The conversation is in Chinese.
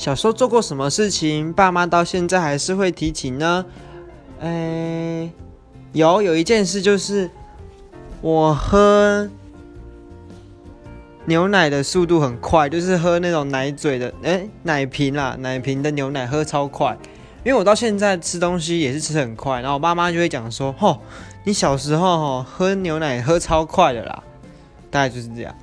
小时候做过什么事情，爸妈到现在还是会提起呢？哎，有有一件事就是我喝牛奶的速度很快，就是喝那种奶嘴的，哎，奶瓶啦，奶瓶的牛奶喝超快。因为我到现在吃东西也是吃很快，然后我爸妈就会讲说：“吼，你小时候吼喝牛奶喝超快的啦。”大概就是这样。